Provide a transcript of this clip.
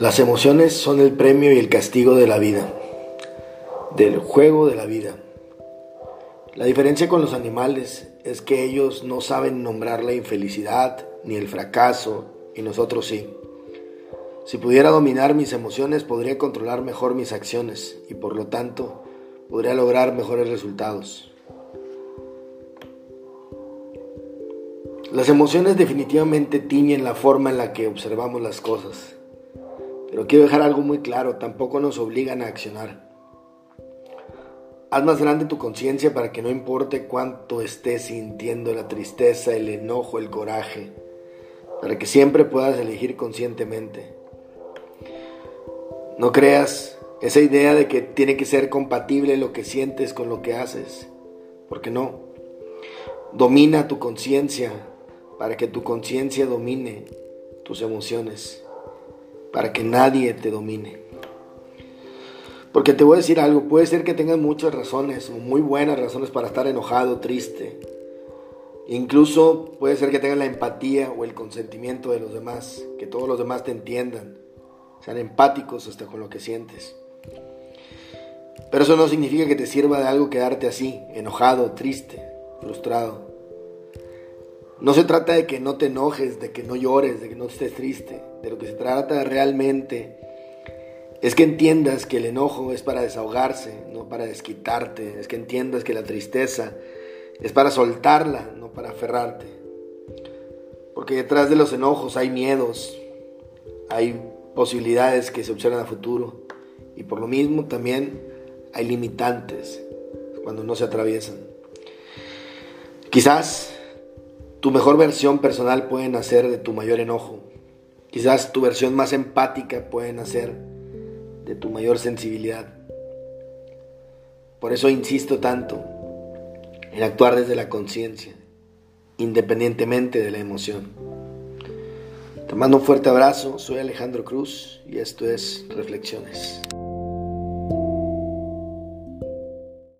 Las emociones son el premio y el castigo de la vida, del juego de la vida. La diferencia con los animales es que ellos no saben nombrar la infelicidad ni el fracaso y nosotros sí. Si pudiera dominar mis emociones podría controlar mejor mis acciones y por lo tanto podría lograr mejores resultados. Las emociones definitivamente tiñen la forma en la que observamos las cosas. Pero quiero dejar algo muy claro, tampoco nos obligan a accionar. Haz más grande tu conciencia para que no importe cuánto estés sintiendo la tristeza, el enojo, el coraje, para que siempre puedas elegir conscientemente. No creas esa idea de que tiene que ser compatible lo que sientes con lo que haces, porque no. Domina tu conciencia para que tu conciencia domine tus emociones para que nadie te domine. Porque te voy a decir algo, puede ser que tengas muchas razones, muy buenas razones para estar enojado, triste. Incluso puede ser que tengas la empatía o el consentimiento de los demás, que todos los demás te entiendan, sean empáticos hasta con lo que sientes. Pero eso no significa que te sirva de algo quedarte así, enojado, triste, frustrado. No se trata de que no te enojes, de que no llores, de que no estés triste. De lo que se trata realmente es que entiendas que el enojo es para desahogarse, no para desquitarte. Es que entiendas que la tristeza es para soltarla, no para aferrarte. Porque detrás de los enojos hay miedos, hay posibilidades que se observan a futuro. Y por lo mismo también hay limitantes cuando no se atraviesan. Quizás tu mejor versión personal puede nacer de tu mayor enojo. Quizás tu versión más empática puede nacer de tu mayor sensibilidad. Por eso insisto tanto en actuar desde la conciencia, independientemente de la emoción. Te mando un fuerte abrazo, soy Alejandro Cruz y esto es Reflexiones.